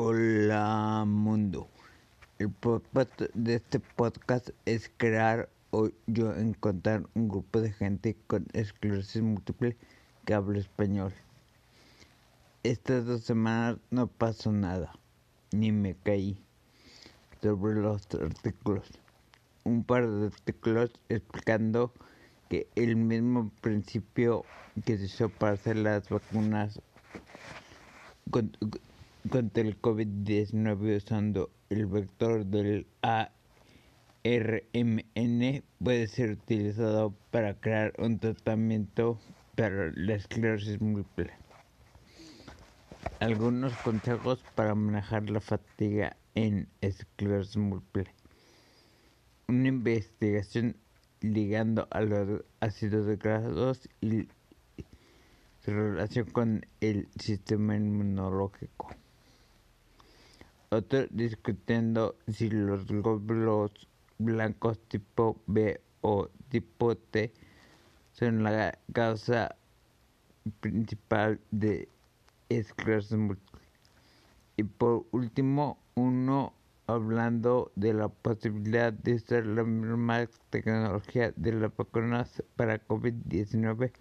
Hola mundo. El propósito de este podcast es crear o yo encontrar un grupo de gente con esclerosis múltiple que habla español. Estas dos semanas no pasó nada, ni me caí sobre los artículos. Un par de artículos explicando que el mismo principio que se usó para hacer las vacunas contra el COVID-19 usando el vector del ARMN puede ser utilizado para crear un tratamiento para la esclerosis múltiple. Algunos consejos para manejar la fatiga en esclerosis múltiple. Una investigación ligando a los ácidos grasos y su relación con el sistema inmunológico. Otro discutiendo si los glóbulos blancos tipo B o tipo T son la causa principal de esclerosis múltiple. Y por último, uno hablando de la posibilidad de usar la misma tecnología de las vacunas para COVID-19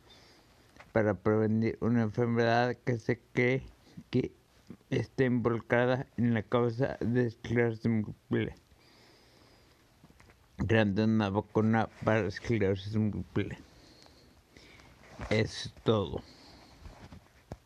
para prevenir una enfermedad que se cree que está involucrada en la causa de esclerosis múltiple, creando una vacuna para esclerosis múltiple. Es todo.